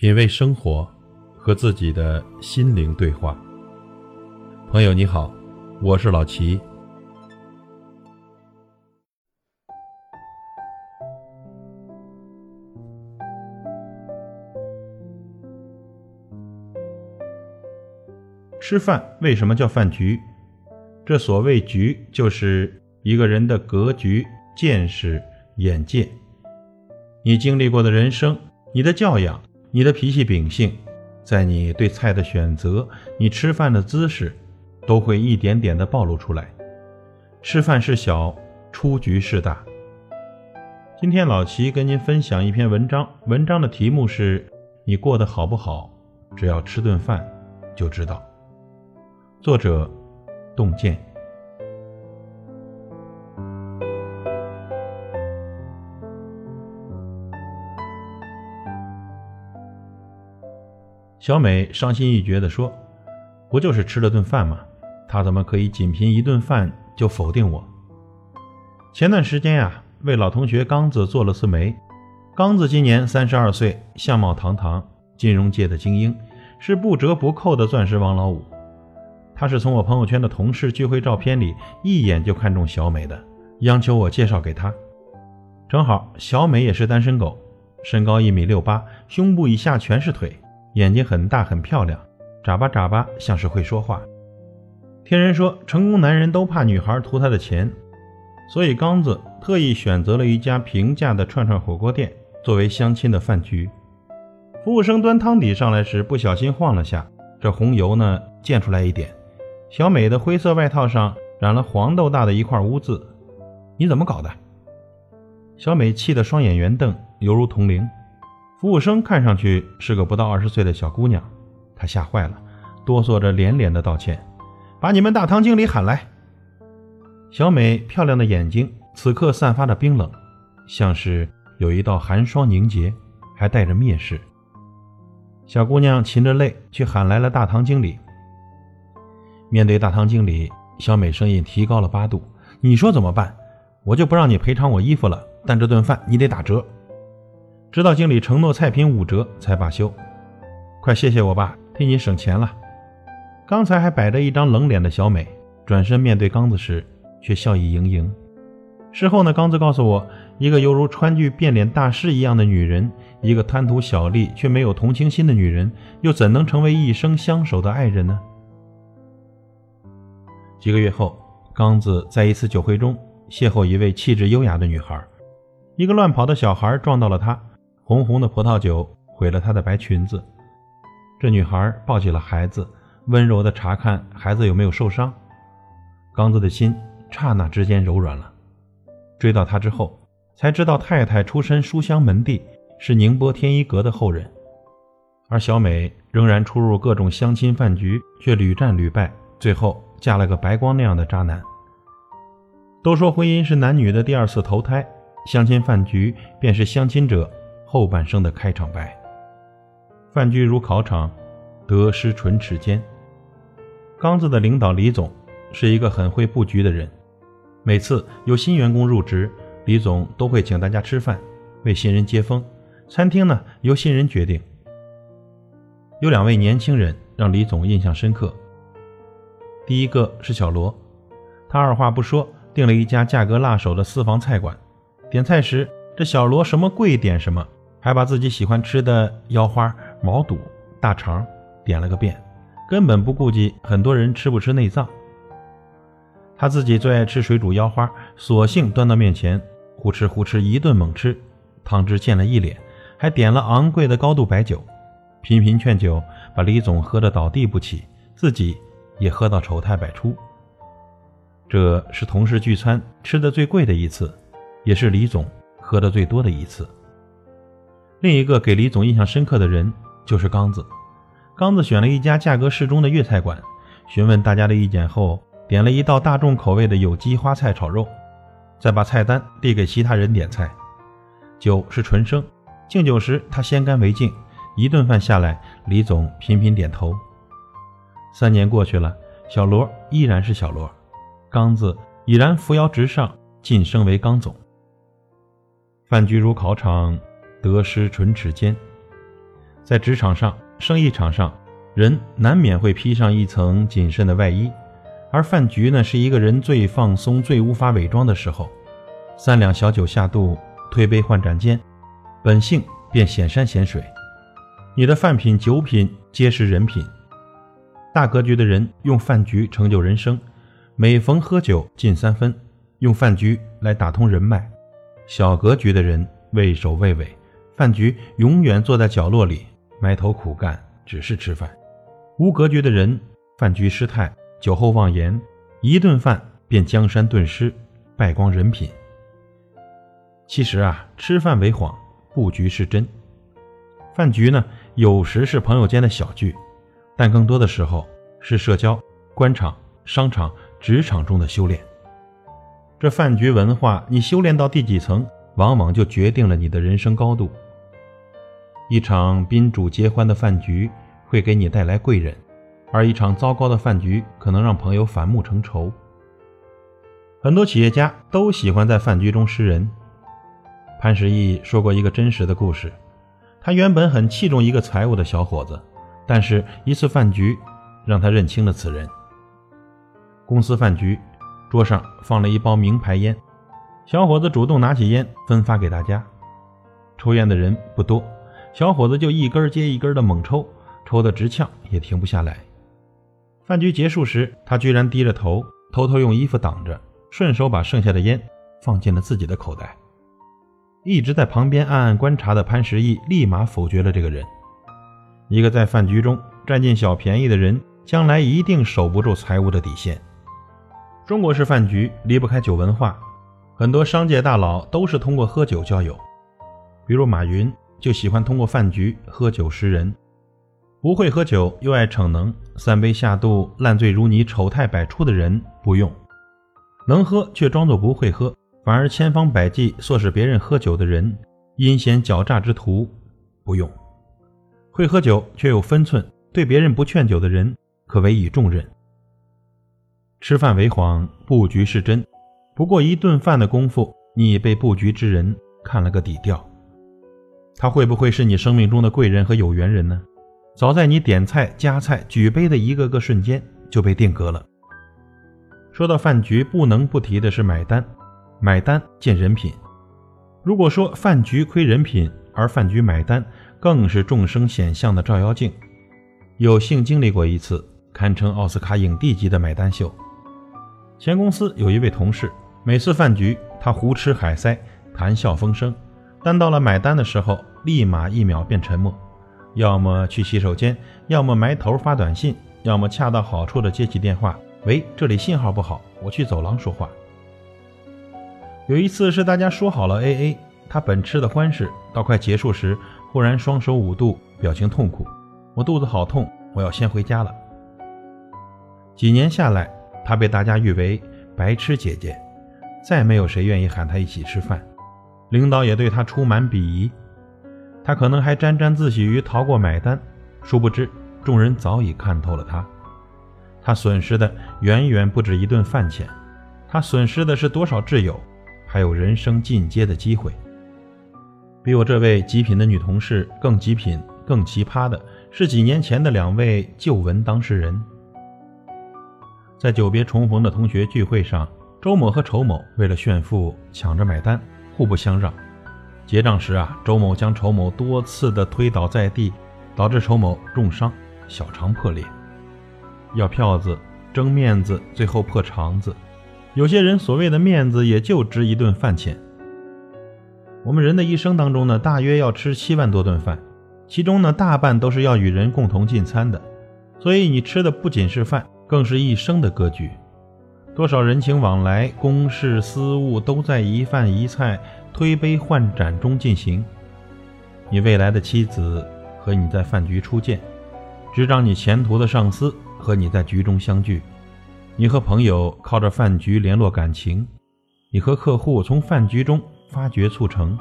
品味生活，和自己的心灵对话。朋友你好，我是老齐。吃饭为什么叫饭局？这所谓局，就是一个人的格局、见识、眼界，你经历过的人生，你的教养。你的脾气秉性，在你对菜的选择，你吃饭的姿势，都会一点点的暴露出来。吃饭是小，出局是大。今天老齐跟您分享一篇文章，文章的题目是“你过得好不好，只要吃顿饭就知道”。作者：洞见。小美伤心欲绝地说：“不就是吃了顿饭吗？他怎么可以仅凭一顿饭就否定我？”前段时间呀，为老同学刚子做了次媒。刚子今年三十二岁，相貌堂堂，金融界的精英，是不折不扣的钻石王老五。他是从我朋友圈的同事聚会照片里一眼就看中小美的，央求我介绍给他。正好小美也是单身狗，身高一米六八，胸部以下全是腿。眼睛很大很漂亮，眨巴眨巴像是会说话。听人说，成功男人都怕女孩图他的钱，所以刚子特意选择了一家平价的串串火锅店作为相亲的饭局。服务生端汤底上来时不小心晃了下，这红油呢溅出来一点。小美的灰色外套上染了黄豆大的一块污渍，你怎么搞的？小美气得双眼圆瞪，犹如铜铃。服务生看上去是个不到二十岁的小姑娘，她吓坏了，哆嗦着连连的道歉：“把你们大堂经理喊来。”小美漂亮的眼睛此刻散发着冰冷，像是有一道寒霜凝结，还带着蔑视。小姑娘噙着泪去喊来了大堂经理。面对大堂经理，小美声音提高了八度：“你说怎么办？我就不让你赔偿我衣服了，但这顿饭你得打折。”直到经理承诺菜品五折才罢休。快谢谢我吧，替你省钱了。刚才还摆着一张冷脸的小美，转身面对刚子时却笑意盈盈。事后呢，刚子告诉我，一个犹如川剧变脸大师一样的女人，一个贪图小利却没有同情心的女人，又怎能成为一生相守的爱人呢？几个月后，刚子在一次酒会中邂逅一位气质优雅的女孩，一个乱跑的小孩撞到了她。红红的葡萄酒毁了她的白裙子。这女孩抱起了孩子，温柔地查看孩子有没有受伤。刚子的心刹那之间柔软了。追到她之后，才知道太太出身书香门第，是宁波天一阁的后人。而小美仍然出入各种相亲饭局，却屡战屡败，最后嫁了个白光那样的渣男。都说婚姻是男女的第二次投胎，相亲饭局便是相亲者。后半生的开场白。饭局如考场，得失唇齿间。刚子的领导李总是一个很会布局的人。每次有新员工入职，李总都会请大家吃饭，为新人接风。餐厅呢，由新人决定。有两位年轻人让李总印象深刻。第一个是小罗，他二话不说订了一家价格辣手的私房菜馆。点菜时，这小罗什么贵点什么。还把自己喜欢吃的腰花、毛肚、大肠点了个遍，根本不顾及很多人吃不吃内脏。他自己最爱吃水煮腰花，索性端到面前，呼哧呼哧一顿猛吃，汤汁溅了一脸，还点了昂贵的高度白酒，频频劝酒，把李总喝得倒地不起，自己也喝到丑态百出。这是同事聚餐吃的最贵的一次，也是李总喝的最多的一次。另一个给李总印象深刻的人就是刚子。刚子选了一家价格适中的粤菜馆，询问大家的意见后，点了一道大众口味的有机花菜炒肉，再把菜单递给其他人点菜。酒是纯生，敬酒时他先干为敬。一顿饭下来，李总频频点头。三年过去了，小罗依然是小罗，刚子已然扶摇直上，晋升为刚总。饭局如考场。得失唇齿间，在职场上、生意场上，人难免会披上一层谨慎的外衣，而饭局呢，是一个人最放松、最无法伪装的时候。三两小酒下肚，推杯换盏间，本性便显山显水。你的饭品、酒品皆是人品。大格局的人用饭局成就人生，每逢喝酒进三分，用饭局来打通人脉。小格局的人畏首畏尾，饭局永远坐在角落里埋头苦干，只是吃饭。无格局的人饭局失态，酒后妄言，一顿饭便江山顿失，败光人品。其实啊，吃饭为谎，布局是真。饭局呢，有时是朋友间的小聚。但更多的时候是社交、官场、商场、职场中的修炼。这饭局文化，你修炼到第几层，往往就决定了你的人生高度。一场宾主皆欢的饭局会给你带来贵人，而一场糟糕的饭局可能让朋友反目成仇。很多企业家都喜欢在饭局中识人。潘石屹说过一个真实的故事，他原本很器重一个财务的小伙子。但是，一次饭局让他认清了此人。公司饭局，桌上放了一包名牌烟，小伙子主动拿起烟分发给大家。抽烟的人不多，小伙子就一根接一根的猛抽，抽得直呛也停不下来。饭局结束时，他居然低着头，偷偷用衣服挡着，顺手把剩下的烟放进了自己的口袋。一直在旁边暗暗观察的潘石屹立马否决了这个人。一个在饭局中占尽小便宜的人，将来一定守不住财务的底线。中国式饭局离不开酒文化，很多商界大佬都是通过喝酒交友。比如马云就喜欢通过饭局喝酒识人。不会喝酒又爱逞能，三杯下肚烂醉如泥、丑态百出的人不用；能喝却装作不会喝，反而千方百计唆使别人喝酒的人，阴险狡诈之徒不用。会喝酒却有分寸，对别人不劝酒的人可委以重任。吃饭为谎，布局是真。不过一顿饭的功夫，你已被布局之人看了个底调。他会不会是你生命中的贵人和有缘人呢？早在你点菜、夹菜、举杯的一个个瞬间就被定格了。说到饭局，不能不提的是买单。买单见人品。如果说饭局亏人品，而饭局买单。更是众生显相的照妖镜，有幸经历过一次堪称奥斯卡影帝级的买单秀。前公司有一位同事，每次饭局他胡吃海塞，谈笑风生，但到了买单的时候，立马一秒变沉默，要么去洗手间，要么埋头发短信，要么恰到好处的接起电话：“喂，这里信号不好，我去走廊说话。”有一次是大家说好了 AA，他本吃的欢实，到快结束时。忽然双手捂肚，表情痛苦。我肚子好痛，我要先回家了。几年下来，他被大家誉为“白痴姐姐”，再没有谁愿意喊他一起吃饭。领导也对他充满鄙夷。他可能还沾沾自喜于逃过买单，殊不知众人早已看透了他。他损失的远远不止一顿饭钱，他损失的是多少挚友，还有人生进阶的机会。比我这位极品的女同事更极品、更奇葩的是，几年前的两位旧闻当事人，在久别重逢的同学聚会上，周某和仇某为了炫富抢着买单，互不相让。结账时啊，周某将仇某多次的推倒在地，导致仇某重伤，小肠破裂。要票子、争面子，最后破肠子。有些人所谓的面子，也就值一顿饭钱。我们人的一生当中呢，大约要吃七万多顿饭，其中呢，大半都是要与人共同进餐的，所以你吃的不仅是饭，更是一生的格局。多少人情往来、公事私务都在一饭一菜、推杯换盏中进行。你未来的妻子和你在饭局初见，执掌你前途的上司和你在局中相聚，你和朋友靠着饭局联络感情，你和客户从饭局中。发掘促成，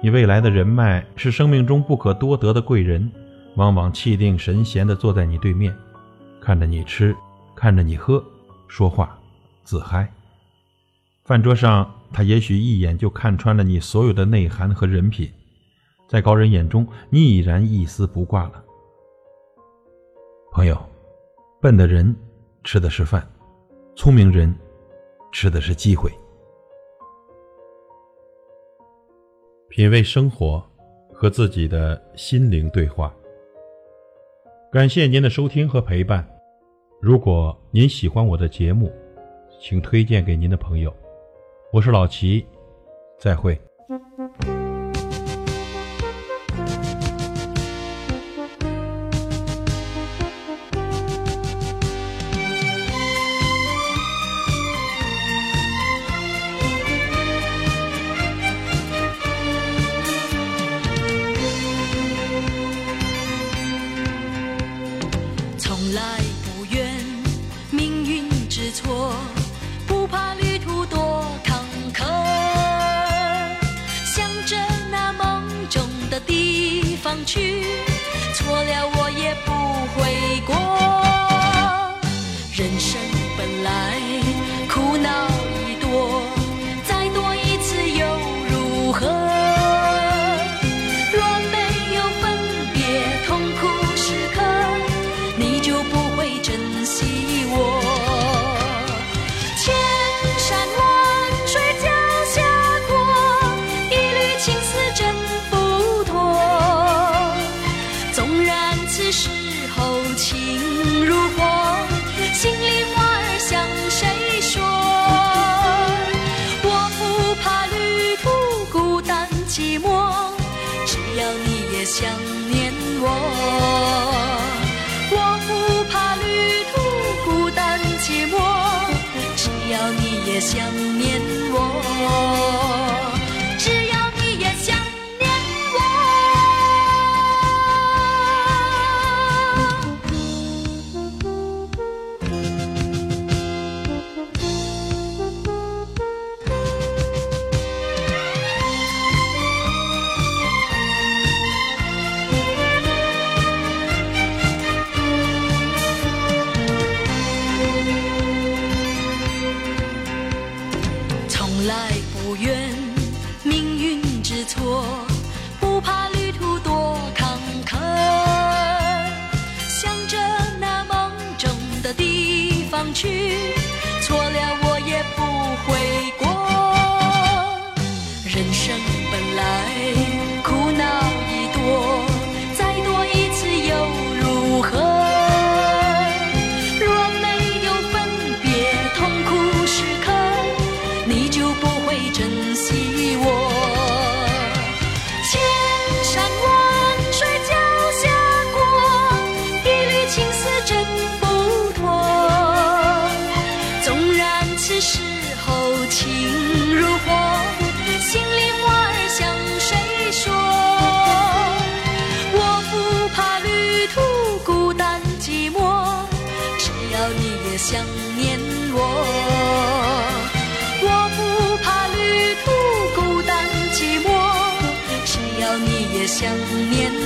你未来的人脉是生命中不可多得的贵人，往往气定神闲地坐在你对面，看着你吃，看着你喝，说话，自嗨。饭桌上，他也许一眼就看穿了你所有的内涵和人品，在高人眼中，你已然一丝不挂了。朋友，笨的人吃的是饭，聪明人吃的是机会。品味生活，和自己的心灵对话。感谢您的收听和陪伴。如果您喜欢我的节目，请推荐给您的朋友。我是老齐，再会。去，错了也想念我。纵然此时候情如火，心里话儿向谁说？我不怕旅途孤单寂寞，只要你也想念我。我不怕旅途孤单寂寞，只要你也想念我。